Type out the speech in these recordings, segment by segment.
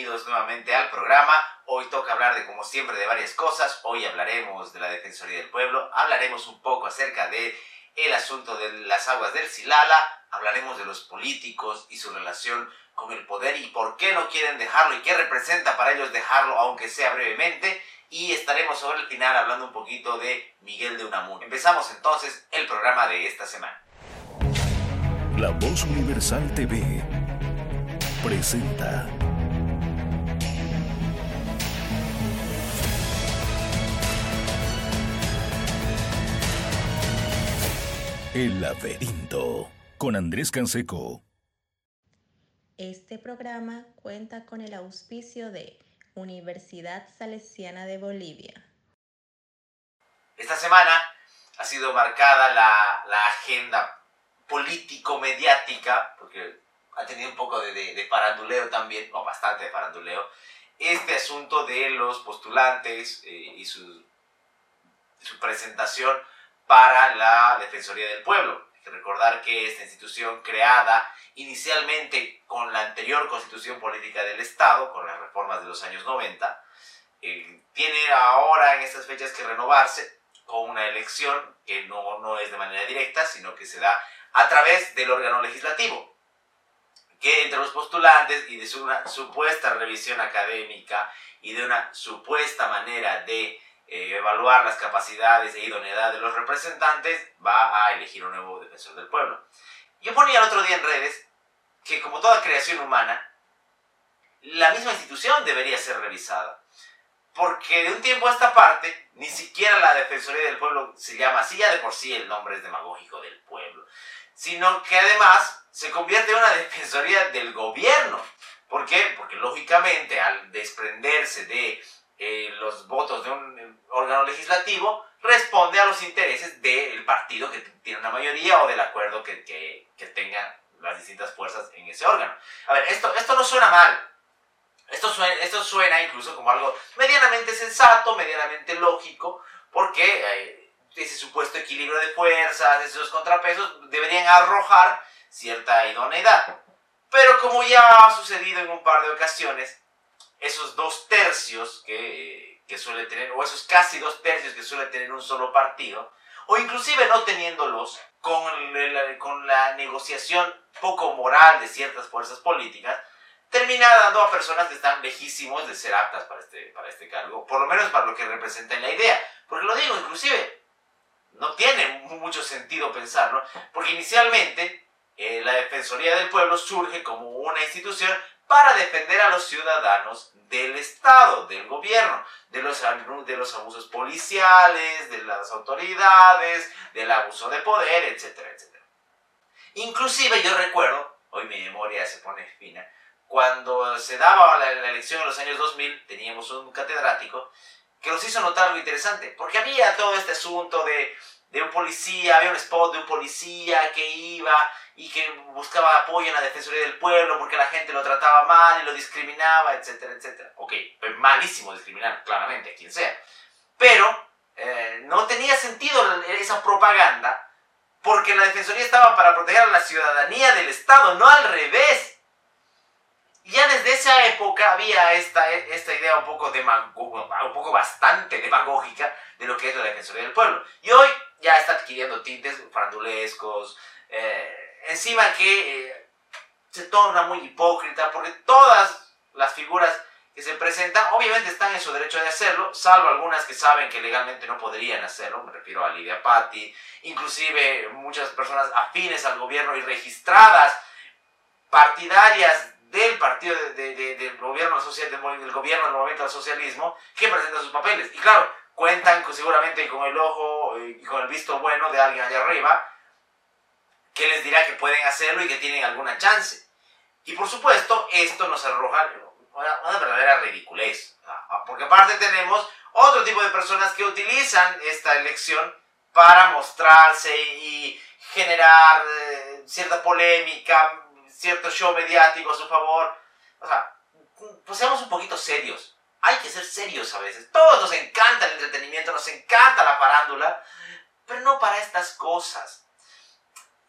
bienvenidos nuevamente al programa. Hoy toca hablar de, como siempre, de varias cosas. Hoy hablaremos de la Defensoría del Pueblo, hablaremos un poco acerca de el asunto de las aguas del Silala, hablaremos de los políticos y su relación con el poder y por qué no quieren dejarlo y qué representa para ellos dejarlo, aunque sea brevemente. Y estaremos sobre el final hablando un poquito de Miguel de Unamuno. Empezamos entonces el programa de esta semana. La Voz Universal TV presenta El laberinto con Andrés Canseco. Este programa cuenta con el auspicio de Universidad Salesiana de Bolivia. Esta semana ha sido marcada la, la agenda político-mediática, porque ha tenido un poco de, de, faranduleo también, o bastante de faranduleo, este asunto de los postulantes eh, y su, su presentación para la Defensoría del Pueblo. Hay que recordar que esta institución creada inicialmente con la anterior constitución política del Estado, con las reformas de los años 90, eh, tiene ahora en estas fechas que renovarse con una elección que no, no es de manera directa, sino que se da a través del órgano legislativo, que entre los postulantes y de una supuesta revisión académica y de una supuesta manera de eh, evaluar las capacidades e idoneidad de los representantes, va a elegir un nuevo defensor del pueblo. Yo ponía el otro día en redes que como toda creación humana, la misma institución debería ser revisada. Porque de un tiempo a esta parte, ni siquiera la Defensoría del Pueblo se llama así, ya de por sí el nombre es demagógico del pueblo sino que además se convierte en una defensoría del gobierno. ¿Por qué? Porque lógicamente al desprenderse de eh, los votos de un órgano legislativo, responde a los intereses del partido que tiene una mayoría o del acuerdo que, que, que tengan las distintas fuerzas en ese órgano. A ver, esto, esto no suena mal. Esto suena, esto suena incluso como algo medianamente sensato, medianamente lógico, porque eh, ese supuesto equilibrio de fuerzas, esos contrapesos, deberían arrojar cierta idoneidad. Pero como ya ha sucedido en un par de ocasiones, esos dos tercios que, que suele tener, o esos casi dos tercios que suele tener un solo partido, o inclusive no teniéndolos, con, con la negociación poco moral de ciertas fuerzas políticas, termina dando a personas que están lejísimos de ser aptas para este, para este cargo, por lo menos para lo que representa en la idea. Porque lo digo, inclusive, no tiene mucho sentido pensarlo, porque inicialmente eh, la Defensoría del Pueblo surge como una institución para defender a los ciudadanos del Estado, del gobierno, de los, de los abusos policiales, de las autoridades, del abuso de poder, etcétera, etcétera. Inclusive yo recuerdo, hoy mi memoria se pone fina, cuando se daba la, la elección en los años 2000, teníamos un catedrático que nos hizo notar algo interesante, porque había todo este asunto de, de un policía, había un spot de un policía que iba y que buscaba apoyo en la Defensoría del Pueblo porque la gente lo trataba mal y lo discriminaba, etcétera, etcétera. Ok, es malísimo discriminar, claramente, a quien sea. Pero eh, no tenía sentido esa propaganda porque la Defensoría estaba para proteger a la ciudadanía del Estado, no al revés ya desde esa época había esta, esta idea un poco, un poco bastante demagógica de lo que es la Defensoría del Pueblo. Y hoy ya está adquiriendo tintes farandulescos, eh, encima que eh, se torna muy hipócrita, porque todas las figuras que se presentan obviamente están en su derecho de hacerlo, salvo algunas que saben que legalmente no podrían hacerlo, me refiero a Lidia Patti, inclusive muchas personas afines al gobierno y registradas, partidarias del partido del gobierno social, del, gobierno del momento del socialismo que presenta sus papeles. Y claro, cuentan seguramente con el ojo y con el visto bueno de alguien allá arriba que les dirá que pueden hacerlo y que tienen alguna chance. Y por supuesto, esto nos arroja una, verdadera ridiculez. Porque aparte tenemos otro tipo de personas que utilizan esta elección para mostrarse y generar eh, cierta polémica, cierto show mediático a su favor. O sea, pues seamos un poquito serios. Hay que ser serios a veces. Todos nos encanta el entretenimiento, nos encanta la farándula, pero no para estas cosas.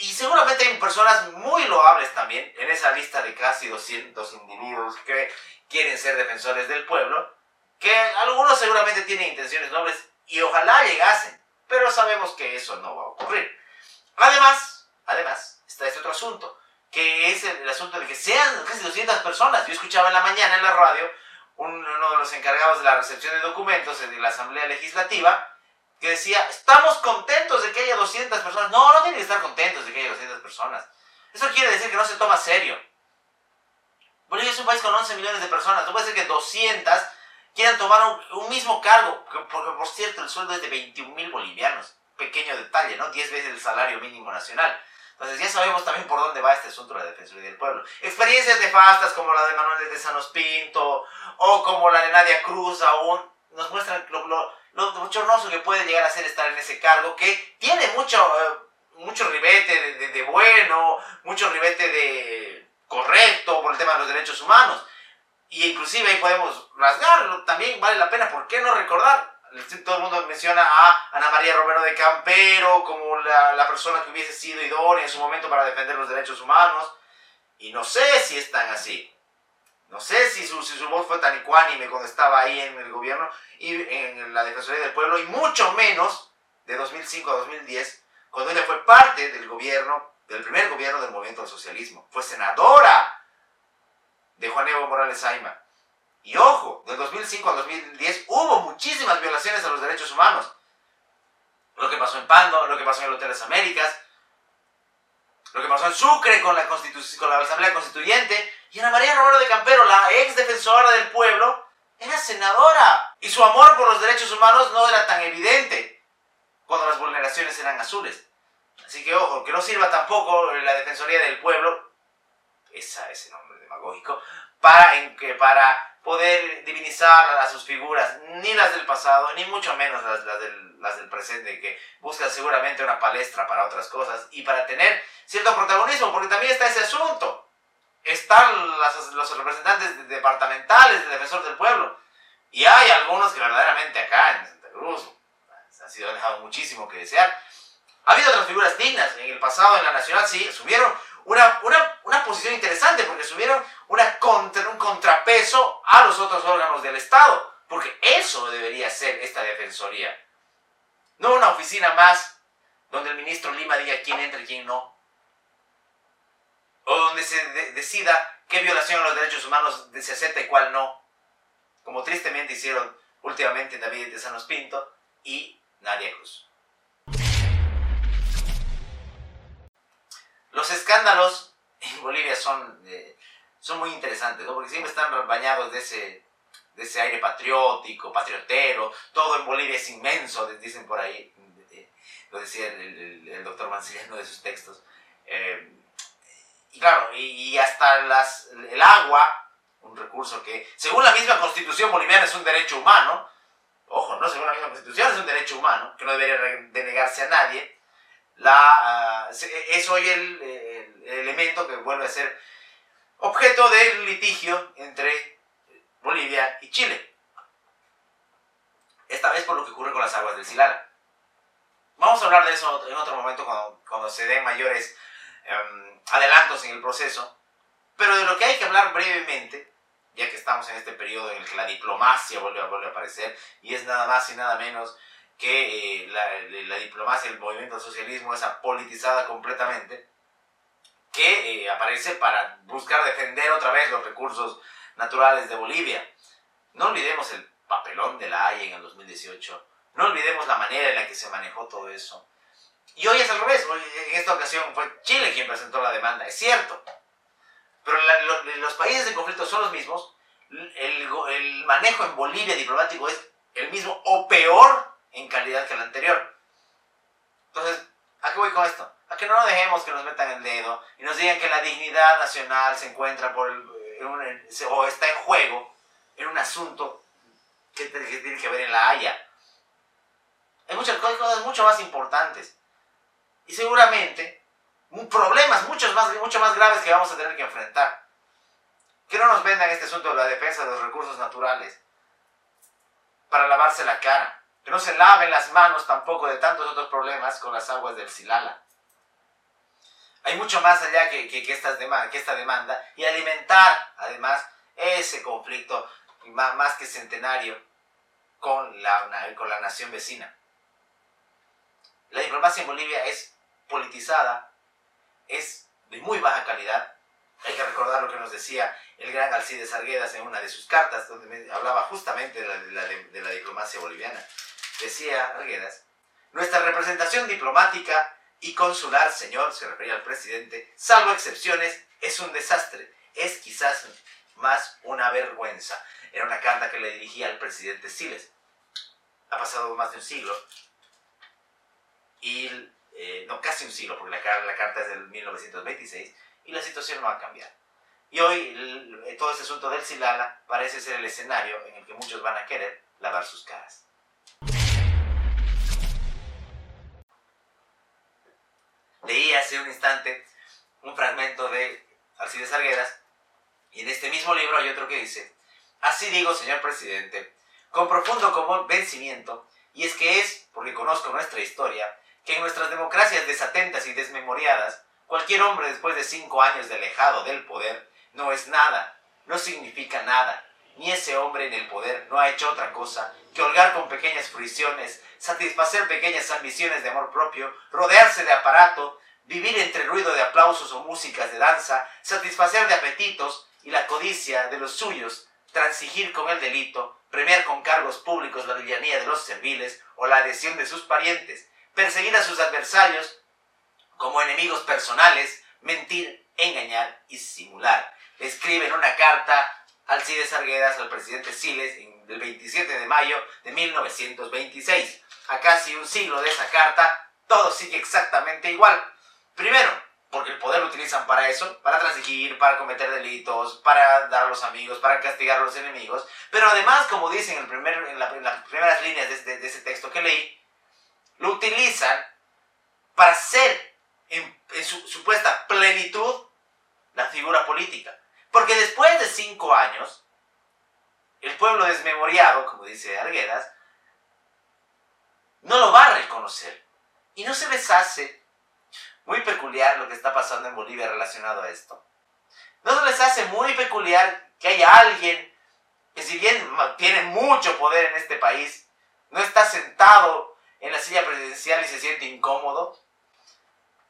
Y seguramente hay personas muy loables también en esa lista de casi 200 individuos que quieren ser defensores del pueblo, que algunos seguramente tienen intenciones nobles y ojalá llegasen, pero sabemos que eso no va a ocurrir. Además, además, está este otro asunto, que es el, asunto de que sean casi 200 personas. Yo escuchaba en la mañana en la radio uno de los encargados de la recepción de documentos de la Asamblea Legislativa, que decía, estamos contentos de que haya 200 personas. No, no tienen que estar contentos de que haya 200 personas. Eso quiere decir que no se toma serio. Bolivia es un país con 11 millones de personas. No puede ser que 200 quieran tomar un, mismo cargo, porque por cierto el sueldo es de 21 mil bolivianos. Pequeño detalle, ¿no? 10 veces el salario mínimo nacional. Entonces ya sabemos también por dónde va este asunto de la Defensoría del Pueblo. Experiencias nefastas como la de Manuel de Sanos Pinto o como la de Nadia Cruz aún nos muestran lo, lo, lo bochornoso que puede llegar a ser estar en ese cargo que tiene mucho, eh, mucho ribete de, de bueno, mucho ribete de correcto por el tema de los derechos humanos. Y inclusive ahí podemos rasgarlo, también vale la pena, ¿por qué no recordar? Todo el mundo menciona a Ana María Romero de Campero como la, la persona que hubiese sido idónea en su momento para defender los derechos humanos. Y no sé si es tan así. No sé si su, si su voz fue tan ecuánime cuando estaba ahí en el gobierno y en la Defensoría del Pueblo, y mucho menos de 2005 a 2010, cuando ella fue parte del gobierno, del primer gobierno del movimiento del socialismo. Fue senadora de Juan Evo Morales Aima. Y ojo, del 2005 al 2010 hubo muchísimas violaciones a los derechos humanos. Lo que pasó en Pando, lo que pasó en el Hotel Las Américas, lo que pasó en Sucre con la, con la Asamblea Constituyente. Y Ana María Romero de Campero, la ex defensora del pueblo, era senadora. Y su amor por los derechos humanos no era tan evidente cuando las vulneraciones eran azules. Así que ojo, que no sirva tampoco la Defensoría del Pueblo, esa, ese nombre demagógico, para, en para poder divinizar a sus figuras, ni las del pasado, ni mucho menos las, las, del, las del presente, que buscan seguramente una palestra para otras cosas y para tener cierto protagonismo, porque también está ese asunto. Están las, los representantes departamentales del defensor del pueblo, y hay algunos que verdaderamente acá en Santa Cruz han sido dejado muchísimo que desear. Ha habido otras figuras dignas en el pasado, en la Nacional, sí, subieron una, una, una posición interesante porque subieron una contra, un contrapeso a los otros órganos del Estado, porque eso debería ser esta defensoría. No una oficina más donde el ministro Lima diga quién entra y quién no. O donde se decida qué violación a los derechos humanos se acepta y cuál no. Como tristemente hicieron últimamente David de Sanos Pinto y Nadia Cruz. Los escándalos en Bolivia son, eh, son muy interesantes, ¿no? porque siempre están bañados de ese, de ese aire patriótico, patriotero, todo en Bolivia es inmenso, dicen por ahí, eh, lo decía el, doctor Mancilla en uno de sus textos. Eh, y claro, y, hasta las, el agua, un recurso que, según la misma constitución boliviana, es un derecho humano, ojo, no según la misma constitución, es un derecho humano, que no debería denegarse a nadie, la, uh, es hoy el, elemento que vuelve a ser objeto del litigio entre Bolivia y Chile. Esta vez por lo que ocurre con las aguas del Silala. Vamos a hablar de eso en otro momento cuando, cuando se den mayores um, adelantos en el proceso. Pero de lo que hay que hablar brevemente, ya que estamos en este periodo en el que la diplomacia vuelve a, vuelve a aparecer, y es nada más y nada menos que eh, la, la, diplomacia del movimiento del socialismo es apolitizada completamente, que eh, aparece para buscar defender otra vez los recursos naturales de Bolivia. No olvidemos el papelón de la Haya en el 2018, no olvidemos la manera en la que se manejó todo eso. Y hoy es al revés, hoy, en esta ocasión fue Chile quien presentó la demanda, es cierto, pero los países en conflicto son los mismos, el, el manejo en Bolivia diplomático es el mismo o peor en calidad que el anterior. Entonces, ¿a qué voy con esto? A que no nos dejemos que nos metan el dedo y nos digan que la dignidad nacional se encuentra por el, un, o está en juego en un asunto que, que tiene que ver en la Haya. Hay muchas cosas mucho más importantes. Y seguramente problemas muchos más, mucho más graves que vamos a tener que enfrentar. Que no nos vendan este asunto de la defensa de los recursos naturales para lavarse la cara que no se laven las manos tampoco de tantos otros problemas con las aguas del Silala. Hay mucho más allá que, que, estas que esta demanda y alimentar además ese conflicto más, más que centenario con la, con la nación vecina. La diplomacia en Bolivia es politizada, es de muy baja calidad. Hay que recordar lo que nos decía el gran Alcides Arguedas en una de sus cartas, donde hablaba justamente de la, de la diplomacia boliviana. Decía Arguedas, nuestra representación diplomática y consular, señor, se refería al presidente, salvo excepciones, es un desastre. Es quizás más una vergüenza. Era una carta que le dirigía al presidente Siles. Ha pasado más de un siglo. Y, eh, no, casi un siglo, porque la, la carta es del 1926 y la situación no ha cambiado. Y hoy todo este asunto del Silala parece ser el escenario en el que muchos van a querer lavar sus caras. Leí hace un instante un fragmento de Alcides Arguedas y en este mismo libro hay otro que dice, así digo, señor presidente, con profundo convencimiento, y es que es, porque conozco nuestra historia, que en nuestras democracias desatentas y desmemoriadas, cualquier hombre después de cinco años de alejado del poder no es nada, no significa nada, ni ese hombre en el poder no ha hecho otra cosa que holgar con pequeñas fruiciones, satisfacer pequeñas ambiciones de amor propio, rodearse de aparato, vivir entre ruido de aplausos o músicas de danza, satisfacer de apetitos y la codicia de los suyos, transigir con el delito, premiar con cargos públicos la villanía de los serviles o la adhesión de sus parientes, perseguir a sus adversarios como enemigos personales, mentir, engañar y simular. Escribe en una carta Alcides Arguedas al presidente Siles el 27 de mayo de 1926. A casi un siglo de esa carta, todo sigue exactamente igual. Primero, porque el poder lo utilizan para eso, para transigir, para cometer delitos, para dar a los amigos, para castigar a los enemigos. Pero además, como dicen en, en, las primeras líneas de, ese texto que leí, lo utilizan para ser en, en su supuesta plenitud la figura política. Porque después de cinco años, el pueblo desmemoriado, como dice Arguedas, no lo va a reconocer. Y no se les hace muy peculiar lo que está pasando en Bolivia relacionado a esto. No se les hace muy peculiar que haya alguien que si bien tiene mucho poder en este país, no está sentado en la silla presidencial y se siente incómodo,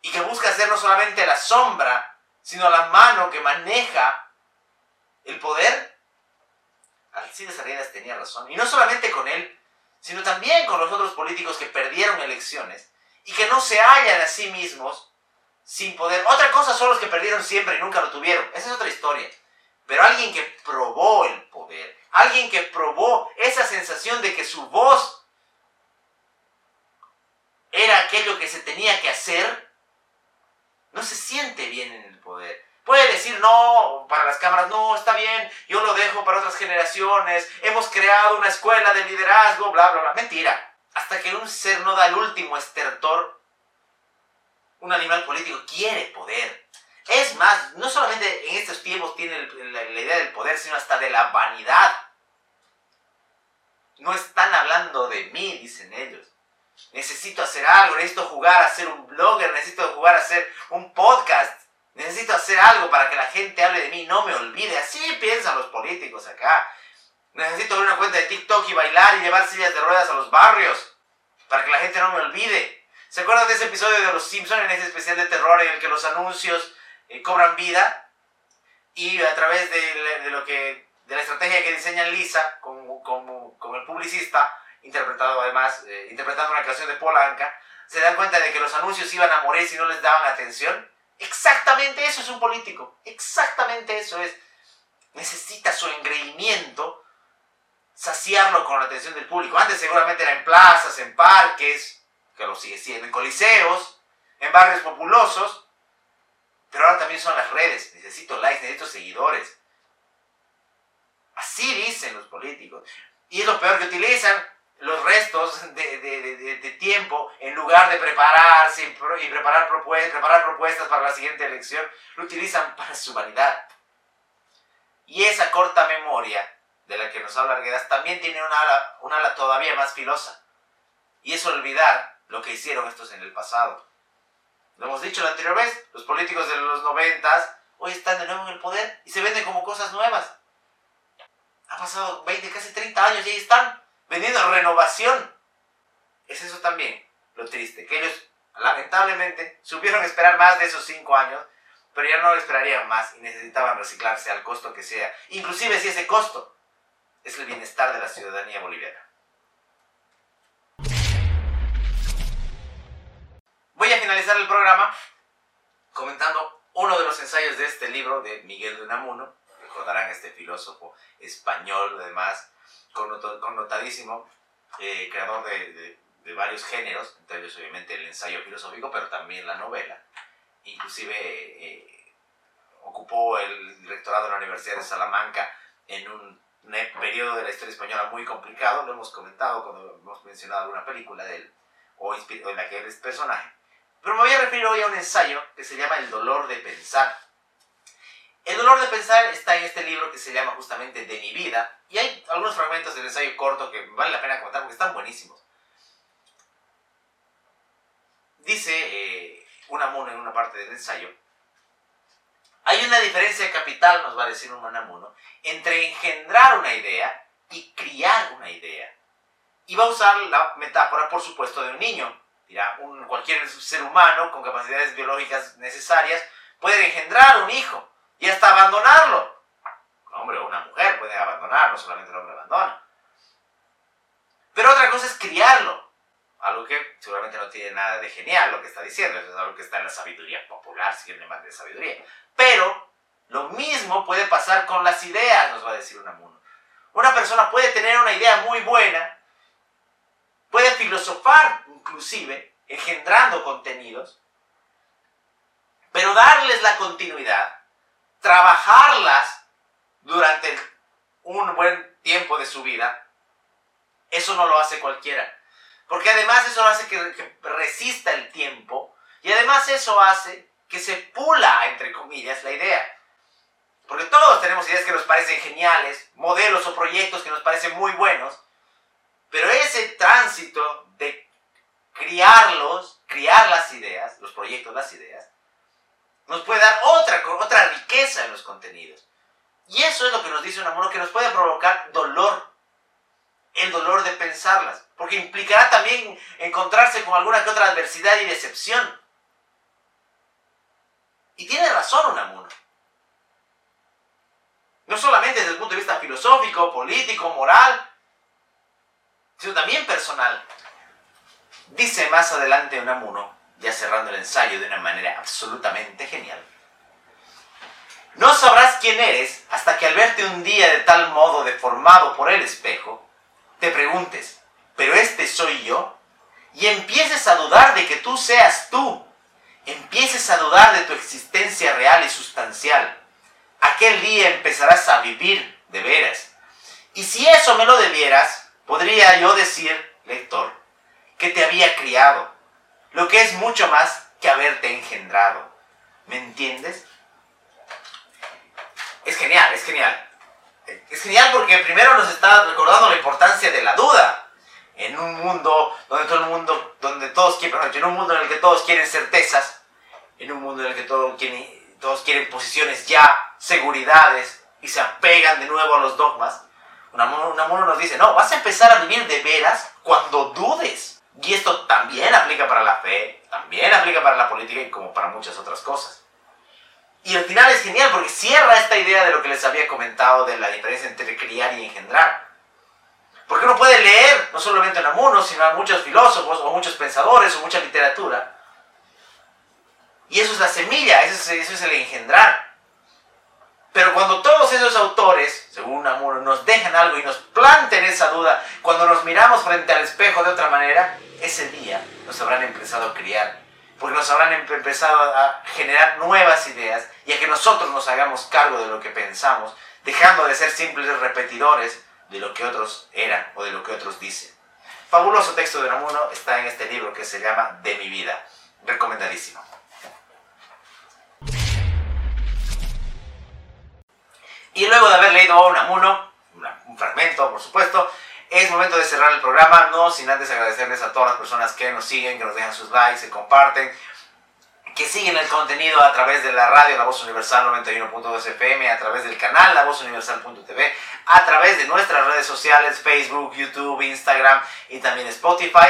y que busca ser no solamente la sombra, sino la mano que maneja el poder, Alcides Arriedas tenía razón. Y no solamente con él, sino también con los otros políticos que perdieron elecciones y que no se hallan a sí mismos sin poder. Otra cosa son los que perdieron siempre y nunca lo tuvieron. Esa es otra historia. Pero alguien que probó el poder, alguien que probó esa sensación de que su voz era aquello que se tenía que hacer, no se siente bien en el poder. Puede decir no para las cámaras, no, está bien, yo lo dejo para otras generaciones, hemos creado una escuela de liderazgo, bla, bla, bla. Mentira. Hasta que un ser no da el último estertor, un animal político quiere poder. Es más, no solamente en estos tiempos tiene la, idea del poder, sino hasta de la vanidad. No están hablando de mí, dicen ellos. Necesito hacer algo, necesito jugar a ser un blogger, necesito jugar a ser un podcast. Necesito hacer algo para que la gente hable de mí, no me olvide. Así piensan los políticos acá. Necesito abrir una cuenta de TikTok y bailar y llevar sillas de ruedas a los barrios para que la gente no me olvide. ¿Se acuerdan de ese episodio de Los Simpsons, en ese especial de terror en el que los anuncios eh, cobran vida? Y a través de, lo que, de la estrategia que diseña Lisa con, con, el publicista, interpretado además, eh, interpretando una canción de Polanca, se dan cuenta de que los anuncios iban a morir si no les daban atención. Exactamente eso es un político. Exactamente eso es. Necesita su engreimiento saciarlo con la atención del público. Antes seguramente era en plazas, en parques, que lo sigue siendo, en coliseos, en barrios populosos, pero ahora también son las redes. Necesito likes, necesito seguidores. Así dicen los políticos. Y es lo peor que utilizan los restos de, tiempo, en lugar de prepararse y preparar, preparar propuestas para la siguiente elección, lo utilizan para su vanidad. Y esa corta memoria de la que nos habla Arguedas también tiene una ala, una todavía más filosa. Y es olvidar lo que hicieron estos en el pasado. Lo hemos dicho la anterior vez, los políticos de los noventas hoy están de nuevo en el poder y se venden como cosas nuevas. Ha pasado 20, casi 30 años y ahí están vendiendo renovación. Es eso también lo triste, que ellos lamentablemente supieron esperar más de esos 5 años, pero ya no esperarían más y necesitaban reciclarse al costo que sea, inclusive si ese costo es el bienestar de la ciudadanía boliviana. Voy a finalizar el programa comentando uno de los ensayos de este libro de Miguel de Unamuno. Recordarán este filósofo español, además, connotadísimo, eh, creador de, varios géneros, entre ellos obviamente el ensayo filosófico, pero también la novela. Inclusive eh, ocupó el directorado de la Universidad de Salamanca en un periodo de la historia española muy complicado, lo hemos comentado cuando hemos mencionado alguna película de él, o en la que él es personaje. Pero me voy a referir hoy a un ensayo que se llama El dolor de pensar. El dolor de pensar está en este libro que se llama justamente De mi vida, y hay algunos fragmentos del ensayo corto que vale la pena comentar porque están buenísimos. Dice eh, Unamuno en una parte del ensayo, hay una diferencia capital, nos va a decir un Unamuno, entre engendrar una idea y criar una idea. Y va a usar la metáfora, por supuesto, de un niño un, cualquier ser humano con capacidades biológicas necesarias puede engendrar un hijo y hasta abandonarlo. Un hombre o una mujer puede abandonar, no solamente el hombre abandona. Pero otra cosa es criarlo. Algo que seguramente no tiene nada de genial lo que está diciendo, es algo que está en la sabiduría popular, si quieren más de sabiduría. Pero lo mismo puede pasar con las ideas, nos va a decir Unamuno. Una persona puede tener una idea muy buena, puede filosofar inclusive, engendrando contenidos, pero darles la continuidad, trabajarlas durante un buen tiempo de su vida, eso no lo hace cualquiera. Porque además eso hace que, resista el tiempo y además eso hace que se pula, entre comillas, la idea. Porque todos tenemos ideas que nos parecen geniales, modelos o proyectos que nos parecen muy buenos, pero ese tránsito de criarlos, criar las ideas, los proyectos, las ideas, nos puede dar otra, otra riqueza en los contenidos. Y eso es lo que nos dice un amor que nos puede provocar dolor, el dolor de pensarlas, porque implicará también encontrarse con alguna que otra adversidad y decepción. Y tiene razón Unamuno. No solamente desde el punto de vista filosófico, político, moral, sino también personal. Dice más adelante Unamuno, ya cerrando el ensayo de una manera absolutamente genial. No sabrás quién eres hasta que al verte un día de tal modo deformado por el espejo, te preguntes, ¿pero este soy yo? Y empieces a dudar de que tú seas tú. Empieces a dudar de tu existencia real y sustancial. Aquel día empezarás a vivir de veras. Y si eso me lo debieras, podría yo decir, lector, que te había criado, lo que es mucho más que haberte engendrado. ¿Me entiendes? Es genial, es genial. Es genial porque primero nos está recordando la importancia de la duda. En un mundo donde todo el mundo, donde todos quieren, en un mundo en el que todos quieren certezas, en un mundo en el que todos quieren, todos quieren posiciones ya, seguridades, y se apegan de nuevo a los dogmas, Unamuno nos dice, no, vas a empezar a vivir de veras cuando dudes. Y esto también aplica para la fe, también aplica para la política y como para muchas otras cosas. Y al final es genial porque cierra esta idea de lo que les había comentado de la diferencia entre criar y engendrar. Porque uno puede leer no solamente a Unamuno, sino a muchos filósofos o muchos pensadores o mucha literatura. Y eso es la semilla, eso es, eso es el engendrar. Pero cuando todos esos autores, según Amor, nos dejan algo y nos planten esa duda, cuando nos miramos frente al espejo de otra manera, ese día nos habrán empezado a criar, porque nos habrán empezado a generar nuevas ideas y a que nosotros nos hagamos cargo de lo que pensamos, dejando de ser simples repetidores de lo que otros eran o de lo que otros dicen. Fabuloso texto de Namuno está en este libro que se llama De mi vida. Recomendadísimo. Y luego de haber leído a Unamuno, un fragmento por supuesto, es momento de cerrar el programa, no sin antes agradecerles a todas las personas que nos siguen, que nos dejan sus likes, se comparten, que siguen el contenido a través de la radio La Voz Universal 91.2 FM, a través del canal La Voz Universal.tv, a través de nuestras redes sociales, Facebook, YouTube, Instagram y también Spotify.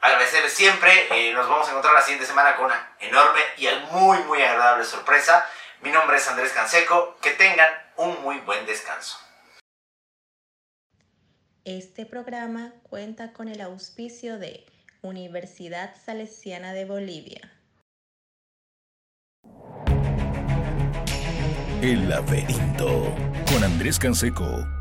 Agradecerles siempre, eh, nos vamos a encontrar la siguiente semana con una enorme y muy muy agradable sorpresa. Mi nombre es Andrés Canseco, que tengan un muy buen descanso. Este programa cuenta con el auspicio de Universidad Salesiana de Bolivia. El laberinto con Andrés Canseco.